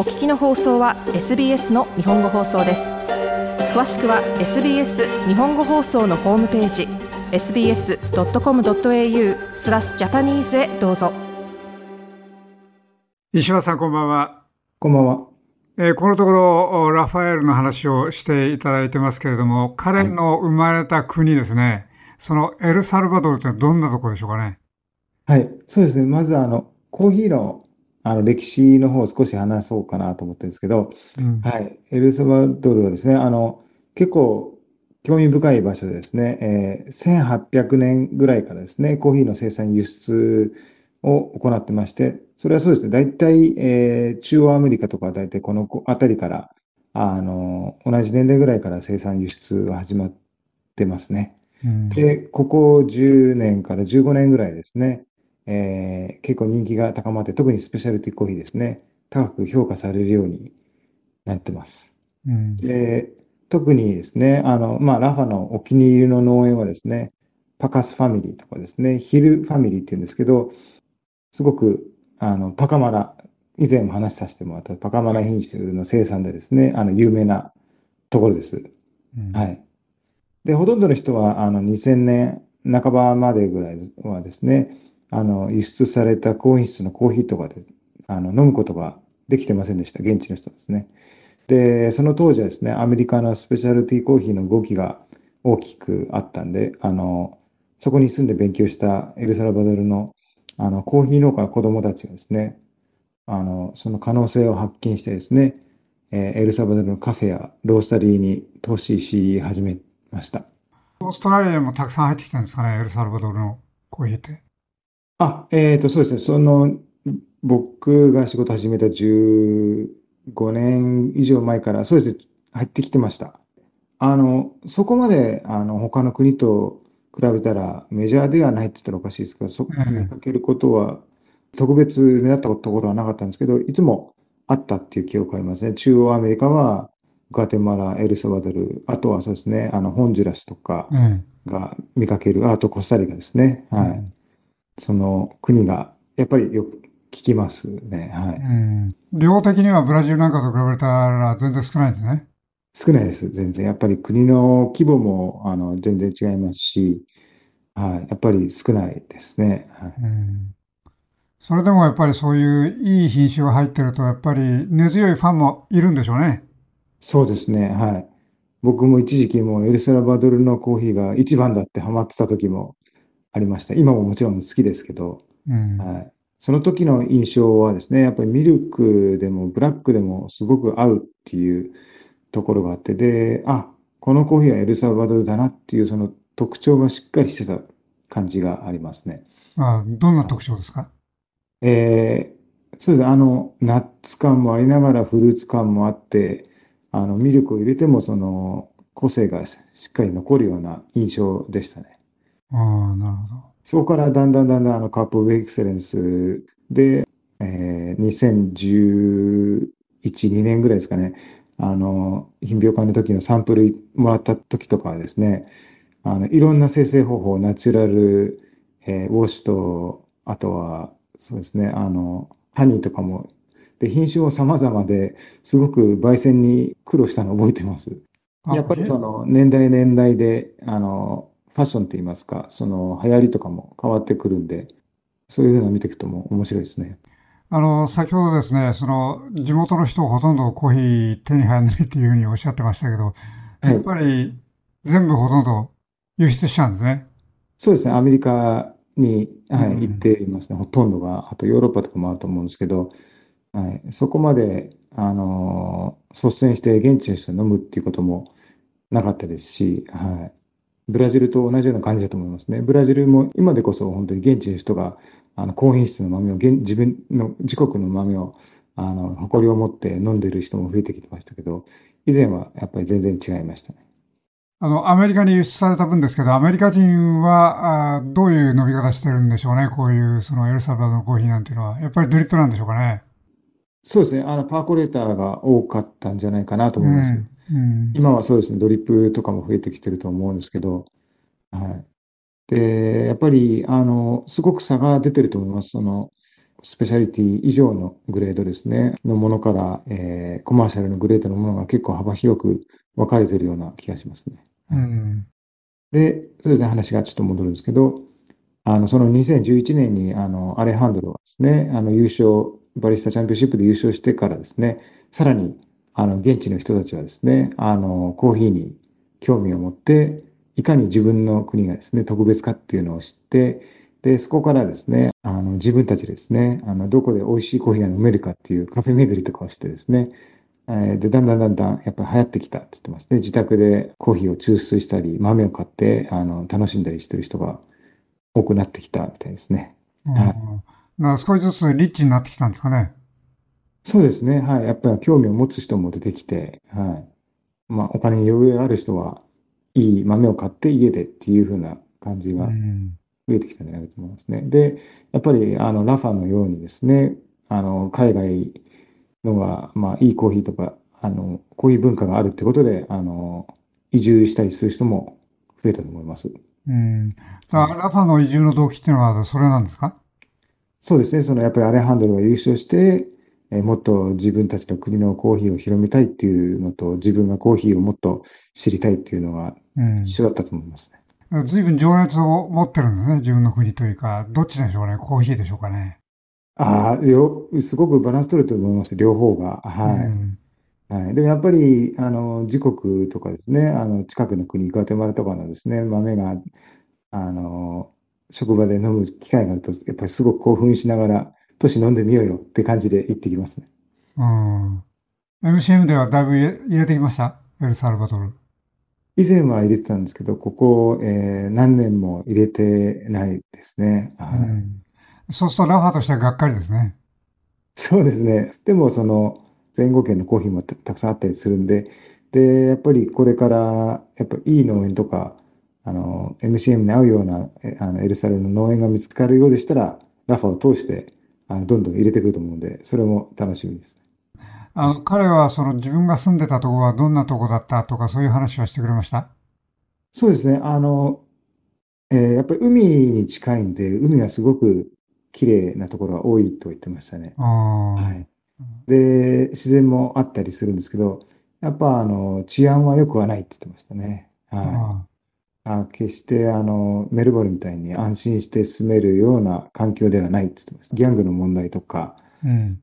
お聞きの放送は SBS の日本語放送です。詳しくは SBS 日本語放送のホームページ sbs.com.au スラスジャパニーズへどうぞ。石破さんこんばんは。こんばんは。えー、このところ、ラファエルの話をしていただいてますけれども、彼の生まれた国ですね、はい、そのエルサルバドルってどんなところでしょうかね。はい、そうですね。まず、あの、コーヒーのあの歴史の方を少し話そうかなと思ってるんですけど、うん、はい、エルサルバドルはですね、あの、結構興味深い場所でですね、えー、1800年ぐらいからですね、コーヒーの生産輸出を行ってまして、それはそうですね。大体、えー、中央アメリカとか大体この辺りから、あの、同じ年代ぐらいから生産輸出が始まってますね。うん、で、ここ10年から15年ぐらいですね、えー、結構人気が高まって、特にスペシャルティコーヒーですね、高く評価されるようになってます。うん、で、特にですね、あの、まあ、ラファのお気に入りの農園はですね、パカスファミリーとかですね、ヒルファミリーって言うんですけど、すごく、あの、パカマラ、以前も話させてもらったパカマラ品種の生産でですね、あの、有名なところです。うん、はい。で、ほとんどの人は、あの、2000年半ばまでぐらいはですね、あの、輸出された高品質のコーヒーとかで、あの、飲むことができてませんでした。現地の人ですね。で、その当時はですね、アメリカのスペシャルティーコーヒーの動きが大きくあったんで、あの、そこに住んで勉強したエルサルバドルのあの、コーヒー農家の子供たちがですね、あの、その可能性を発見してですね、えー、エルサルバドルのカフェやロースタリーに投資し始めました。オーストラリアにもたくさん入ってきたんですかね、エルサルバドルのコーヒーって。あ、えっ、ー、と、そうですね。その、僕が仕事始めた15年以上前から、そうですね、入ってきてました。あの、そこまで、あの、他の国と比べたらメジャーではないって言ったらおかしいですけど、そこにかけることは、特別目立ったところはなかったんですけど、いつもあったっていう記憶ありますね。中央アメリカは、ガテマラ、エルサバドル、あとはそうですね、あの、ホンジュラスとかが見かける、あとコスタリカですね。はい。その国が、やっぱりよく聞きますね。はい。うん。量的にはブラジルなんかと比べたら全然少ないんですね。少ないです、全然。やっぱり国の規模も、あの、全然違いますし、はい、やっぱり少ないですね。はい。うんそれでもやっぱりそういういい品種が入ってると、やっぱり根強いファンもいるんでしょうね。そうですね。はい。僕も一時期もエルサルバドルのコーヒーが一番だってハマってた時もありました。今ももちろん好きですけど、うん、はい。その時の印象はですね、やっぱりミルクでもブラックでもすごく合うっていうところがあって、で、あ、このコーヒーはエルサルバドルだなっていうその特徴がしっかりしてた感じがありますね。あどんな特徴ですか？えー、そうですね。あの、ナッツ感もありながらフルーツ感もあって、あの、ミルクを入れてもその個性がしっかり残るような印象でしたね。ああ、なるほど。そこからだんだんだんだんあのカップオブエクセレンスで、えー、2011、2年ぐらいですかね。あの、品評会の時のサンプルもらった時とかはですね、あの、いろんな生成方法、ナチュラル、えー、ウォッシュと、あとは、そうですね、あの、ハニーとかも、で、品種も様々で、すごく焙煎に苦労したのを覚えてます。やっぱりその、年代年代で、あの、ファッションといいますか、その、流行りとかも変わってくるんで、そういうふうなの見ていくとも面白いですね。あの、先ほどですね、その、地元の人ほとんどコーヒー手に入らないっていうふうにおっしゃってましたけど、やっぱり全部ほとんど輸出しちゃうんですね。そうですね、アメリカに、はい、行っていますね、ほとんどが。あとヨーロッパとかもあると思うんですけど、はい、そこまで、あの、率先して現地の人に飲むっていうこともなかったですし、はい。ブラジルと同じような感じだと思いますね。ブラジルも今でこそ本当に現地の人があの高品質の豆を自分の自国の豆をあの誇りを持って飲んでる人も増えてきてましたけど、以前はやっぱり全然違いましたね。あの、アメリカに輸出された分ですけど、アメリカ人はあどういう飲み方してるんでしょうね。こういうそのエルサルバドのコーヒーなんていうのは。やっぱりドリップなんでしょうかね。そうですね。あの、パーコレーターが多かったんじゃないかなと思います。うんうん、今はそうですね、ドリップとかも増えてきてると思うんですけど、はい。で、やっぱり、あの、すごく差が出てると思います。その、スペシャリティ以上のグレードですね、のものから、えー、コマーシャルのグレードのものが結構幅広く分かれているような気がしますね。うん、で、そうですね、話がちょっと戻るんですけど、あの、その2011年に、あの、アレハンドロはですね、あの、優勝、バリスタチャンピオンシップで優勝してからですね、さらに、あの、現地の人たちはですね、あの、コーヒーに興味を持って、いかに自分の国がですね、特別かっていうのを知って、で、そこからですね、あの、自分たちですね、あの、どこで美味しいコーヒーが飲めるかっていうカフェ巡りとかをしてですね、えで、だんだんだんだんやっぱり流行ってきたって言ってますね。自宅でコーヒーを抽出したり、豆を買って、あの、楽しんだりしてる人が多くなってきたみたいですね。はい。少しずつリッチになってきたんですかね。そうですね。はい。やっぱり興味を持つ人も出てきて、はい。まあ、お金に余裕がある人は、いい豆を買って家でっていう風な感じが増えてきたんじゃないかと思いますね。で、やっぱり、あの、ラファのようにですね、あの、海外のが、まあ、いいコーヒーとか、あの、コーヒー文化があるってことで、あの、移住したりする人も増えたと思います。うん。ラファの移住の動機っていうのはそれなんですか？そうですね。そのやっぱりアレハンドルが優勝して、えもっと自分たちの国のコーヒーを広めたいっていうのと、自分がコーヒーをもっと知りたいっていうのが一緒だったと思いますね。うん、随分情熱を持ってるんですね。自分の国というか、どっちでしょうね。コーヒーでしょうかね。ああ、両、すごくバランス取れてると思います。両方が。はい。うんはい。でもやっぱり、あの、自国とかですね、あの、近くの国、グアテマラとかのですね、豆が、あの、職場で飲む機会があると、やっぱりすごく興奮しながら、都市飲んでみようよって感じで行ってきますね。うん。MCM ではだいぶ入れてきました？エルサルバドル。以前は入れてたんですけど、ここ、えー、何年も入れてないですね。はい。うん、そうするとラファとしてはがっかりですね。そうですね。でも、その、弁護権のコーヒーもたくさんあったりするんで、で、やっぱりこれから、やっぱいい農園とか、あの、MCM に合うような、あの、エルサレムの農園が見つかるようでしたら、ラファを通して、あの、どんどん入れてくると思うんで、それも楽しみです。あの、彼はその自分が住んでたとこはどんなとこだったとか、そういう話はしてくれました？そうですね。あの、えー、やっぱり海に近いんで、海はすごく綺麗なところが多いと言ってましたね。はい。で、自然もあったりするんですけど、やっぱあの、治安は良くはないって言ってましたね。はい。あ決してあの、メルボルンみたいに安心して住めるような環境ではないって言ってました。ギャングの問題とか、うん、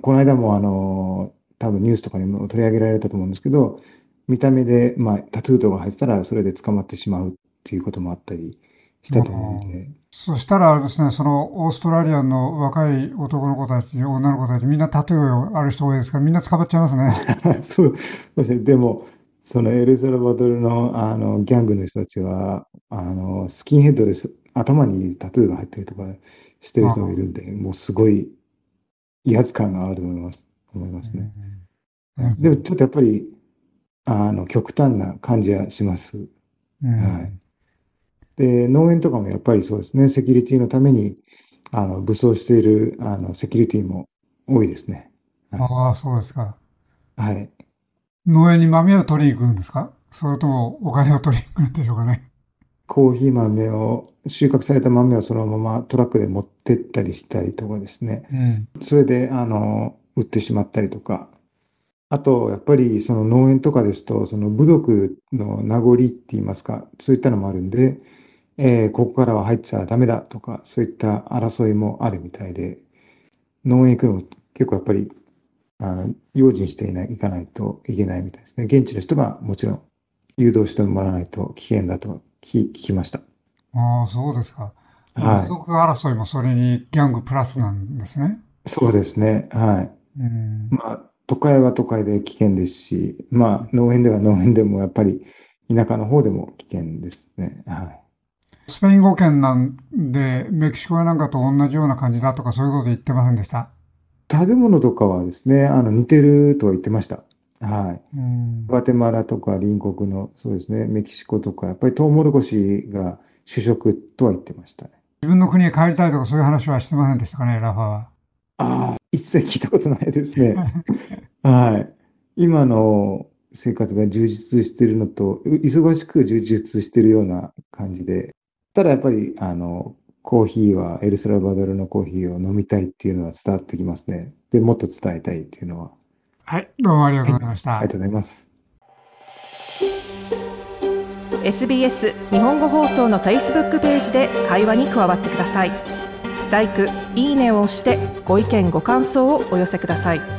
この間もあの、多分ニュースとかにも取り上げられたと思うんですけど、見た目で、まあ、タトゥーとか入ってたら、それで捕まってしまうっていうこともあったりしたと思うんで。そしたらあれですね、そのオーストラリアの若い男の子たち、女の子たち、みんなタトゥーある人多いですから、みんな捕まっちゃいますね。そうですね。でも、そのエルサルバドルのあのギャングの人たちは、あの、スキンヘッドです。頭にタトゥーが入ってるとかしてる人もいるんで、もうすごい威圧感があると思います。思いますね。でもちょっとやっぱり、あの、極端な感じはします。はい。で、農園とかもやっぱりそうですね、セキュリティのために、あの、武装している、あの、セキュリティも多いですね。はい、ああ、そうですか。はい。農園に豆を取りに行くんですか？それともお金を取りに行くんでしょうかね？コーヒー豆を、収穫された豆をそのままトラックで持ってったりしたりとかですね。うん、それで、あの、売ってしまったりとか。あと、やっぱりその農園とかですと、その部族の名残って言いますか、そういったのもあるんで、えー、ここからは入っちゃダメだとか、そういった争いもあるみたいで、農園行くの結構やっぱりあの、用心していない、行かないといけないみたいですね。現地の人がもちろん誘導してもらわないと危険だと聞きました。ああ、そうですか。はい。家族争いもそれにギャングプラスなんですね。そうですね。はい。うん、まあ、都会は都会で危険ですし、まあ、農園では農園でもやっぱり田舎の方でも危険ですね。はい。スペイン語圏なんで、メキシコはなんかと同じような感じだとかそういうこと言ってませんでした？食べ物とかはですね、あの、似てるとは言ってました。はい。グアテマラとか隣国の、そうですね、メキシコとか、やっぱりトウモロコシが主食とは言ってましたね。自分の国へ帰りたいとかそういう話はしてませんでしたかね、ラファは。ああ、一切聞いたことないですね。はい。今の生活が充実しているのと、忙しく充実しているような感じで、ただやっぱり、あの、コーヒーはエルサルバドルのコーヒーを飲みたいっていうのは伝わってきますね。で、もっと伝えたいっていうのは。はい、どうもありがとうございました。はい、ありがとうございます。SBS 日本語放送の Facebook ページで会話に加わってください。LIKE、いいねを押してご意見ご感想をお寄せください。